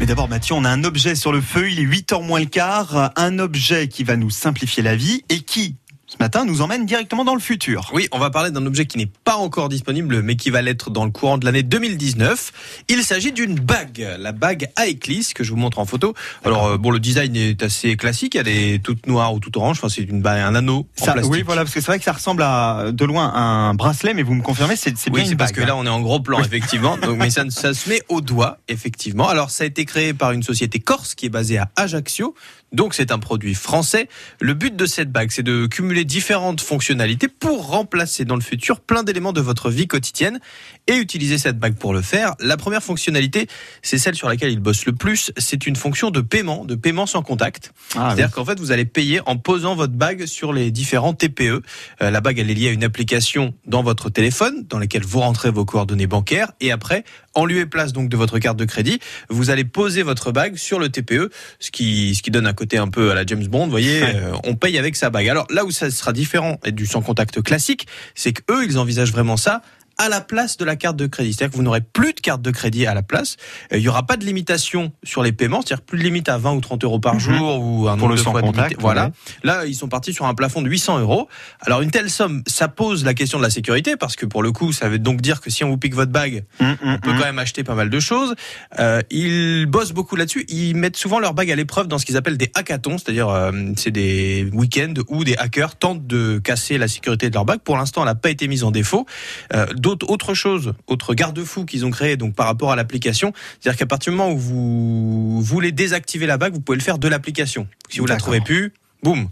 Mais d'abord Mathieu, on a un objet sur le feu, il est 8h moins le quart, un objet qui va nous simplifier la vie. Et qui ce matin nous emmène directement dans le futur. Oui, on va parler d'un objet qui n'est pas encore disponible, mais qui va l'être dans le courant de l'année 2019. Il s'agit d'une bague, la bague Aeclis que je vous montre en photo. Alors euh, bon, le design est assez classique, elle est toute noire ou toute orange. Enfin, c'est une bague, un anneau en plastique. oui, voilà, parce que c'est vrai que ça ressemble à de loin à un bracelet, mais vous me confirmez, c'est c'est Oui, c'est parce que là, on est en gros plan, effectivement. Donc, mais ça, ça se met au doigt, effectivement. Alors, ça a été créé par une société corse qui est basée à Ajaccio. Donc, c'est un produit français. Le but de cette bague, c'est de cumuler différentes fonctionnalités pour remplacer dans le futur plein d'éléments de votre vie quotidienne et utiliser cette bague pour le faire. La première fonctionnalité, c'est celle sur laquelle il bosse le plus. C'est une fonction de paiement, de paiement sans contact. Ah, oui. C'est-à-dire qu'en fait, vous allez payer en posant votre bague sur les différents TPE. Euh, la bague, elle est liée à une application dans votre téléphone, dans laquelle vous rentrez vos coordonnées bancaires, et après, en lieu et place donc de votre carte de crédit, vous allez poser votre bague sur le TPE, ce qui, ce qui donne un côté un peu à la James Bond. Vous voyez, Ouais. euh, on paye avec sa bague. Alors là où ça sera différent et du sans contact classique, c'est que eux, ils envisagent vraiment ça à la place de la carte de crédit. C'est-à-dire que vous n'aurez plus de carte de crédit à la place. Euh, Il n'y aura pas de limitation sur les paiements, c'est-à-dire plus de limite à 20 ou 30 euros par Mhm. jour ou un Pour nombre le de sans fois contact, limité. Voilà. ouais. Là, ils sont partis sur un plafond de 800 euros. Alors, une telle somme, ça pose la question de la sécurité parce que pour le coup, ça veut donc dire que si on vous pique votre bague, Hum, hum, on peut hum. quand même acheter pas mal de choses. Euh, ils bossent beaucoup là-dessus. Ils mettent souvent leur bague à l'épreuve dans ce qu'ils appellent des hackathons, c'est-à-dire euh, c'est des week-ends où des hackers tentent de casser la sécurité de leur bague. Pour l'instant, elle n'a pas été mise en défaut. Euh, D'autres autre chose, autre garde-fou qu'ils ont créé donc par rapport à l'application, c'est-à-dire qu'à partir du moment où vous voulez désactiver la bague, vous pouvez le faire de l'application. Si vous la trouvez plus, boum,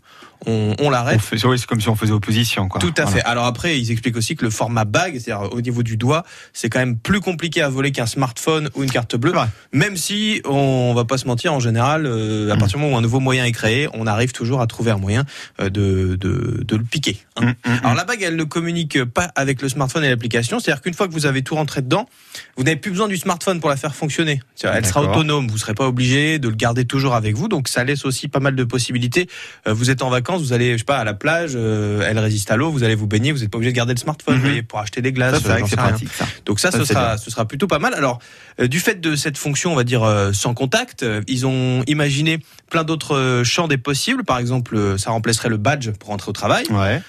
on, l'arrête. oui, c'est comme si on faisait opposition, quoi. Tout à Voilà. fait. Alors après, ils expliquent aussi que le format bague, c'est-à-dire au niveau du doigt, c'est quand même plus compliqué à voler qu'un smartphone ou une carte bleue. Même si on va pas se mentir, en général, euh, à Mm. partir du moment où un nouveau moyen est créé, on arrive toujours à trouver un moyen euh, de, de, de le piquer. hein. Hum, hum. Alors la bague, elle ne communique pas avec le smartphone et l'application. C'est-à-dire qu'une fois que vous avez tout rentré dedans, vous n'avez plus besoin du smartphone pour la faire fonctionner. Elle sera autonome. Vous serez pas obligé de le garder toujours avec vous. Donc ça laisse aussi pas mal de possibilités. Euh, vous êtes en vacances, vous allez, je sais pas, à la plage, euh, elle résiste à l'eau, vous allez vous baigner, vous n'êtes pas obligé de garder le smartphone, Mhm. vous voyez, pour acheter des glaces. Ça, c'est pratique, ça. Donc ça, Ça, ce sera, bien. ce sera plutôt pas mal. Alors, euh, du fait de cette fonction, on va dire euh, sans contact, ils ont imaginé plein d'autres champs des possibles. Par exemple, ça remplacerait le badge pour entrer au travail. Ouais.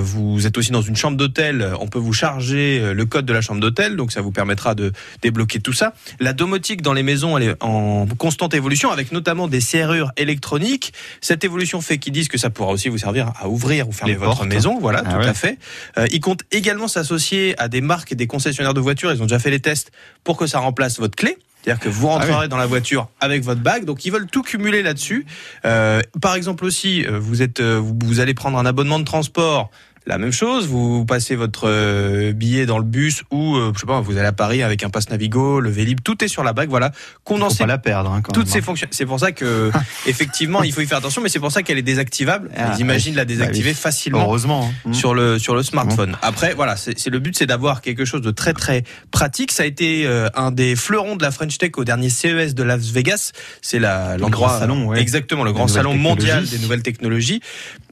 Vous êtes aussi dans une chambre d'hôtel, on peut vous charger le code de la chambre d'hôtel, donc ça vous permettra de débloquer tout ça. La domotique dans les maisons, elle est en constante évolution, avec notamment des serrures électroniques. Cette évolution fait qu'ils disent que ça pourra aussi vous servir à ouvrir ou fermer votre maison, voilà, Ah tout ouais. à fait. Euh, ils comptent également s'associer à des marques et des concessionnaires de voitures, ils ont déjà fait les tests pour que ça remplace votre clé. C'est-à-dire que vous rentrerez Ah dans la voiture avec votre bague, donc ils veulent tout cumuler là-dessus. Euh, par exemple aussi, euh, vous êtes, euh, vous, vous allez prendre un abonnement de transport. La même chose, vous passez votre euh, billet dans le bus ou euh, je sais pas, vous allez à Paris avec un passe Navigo, le Vélib, tout est sur la bague, voilà, Faut condensé pas la perdre, hein, quand toutes même, ces hein. fonctions. C'est pour ça que effectivement, il faut y faire attention, mais c'est pour ça qu'elle est désactivable. Ah, Ils imaginent la désactiver Bah oui. facilement Heureusement. hein. sur le sur le smartphone. Après, voilà, c'est le but, c'est d'avoir quelque chose de très très pratique. Ça a été euh, un des fleurons de la French Tech au dernier CES de Las Vegas. C'est la l'endroit grand salon, ouais. exactement le grand salon mondial des nouvelles technologies.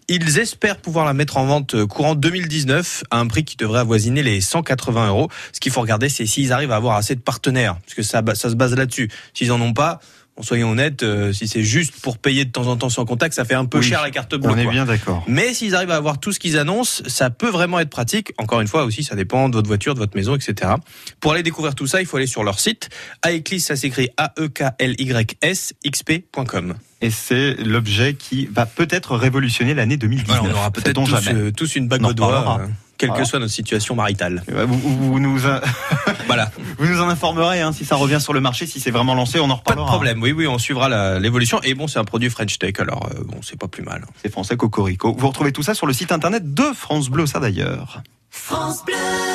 Ils espèrent pouvoir la mettre en vente euh, courant 2019 à un prix qui devrait avoisiner les 180 euros. Ce qu'il faut regarder, c'est s'ils arrivent à avoir assez de partenaires, parce que ça, ça se base là-dessus. S'ils en ont pas, soyons honnêtes, euh, si c'est juste pour payer de temps en temps sans contact, ça fait un peu Oui. cher la carte bleue. On est quoi. bien d'accord. Mais s'ils arrivent à avoir tout ce qu'ils annoncent, ça peut vraiment être pratique. Encore une fois aussi, ça dépend de votre voiture, de votre maison, etc. Pour aller découvrir tout ça, il faut aller sur leur site. Aeclis, ça s'écrit E A-E-K-L-Y-S, XP.com. Et c'est l'objet qui va peut-être révolutionner l'année 2019. Voilà, on aura peut-être tous, euh, tous une bague au doigt, reparlera. euh, quelle Voilà. que soit notre situation maritale. Euh, Vous, vous- vous nous, a- Voilà, vous nous en informerez hein, si ça revient sur le marché, si c'est vraiment lancé, on en pas de reparlera. problème. Oui, oui, on suivra l'évolution. Et bon, c'est un produit French Tech, alors euh, bon, c'est pas plus mal. C'est français Cocorico. Vous retrouvez tout ça sur le site internet de France Bleu, ça d'ailleurs. France Bleu.